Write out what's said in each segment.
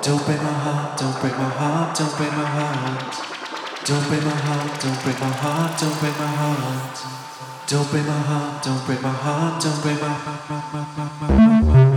Don't break my heart, don't break my heart, don't break my heart. Don't break my heart, don't break my heart, don't break my heart. Don't break my heart, don't break my heart, don't break my heart.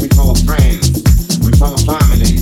we call friends, we call family.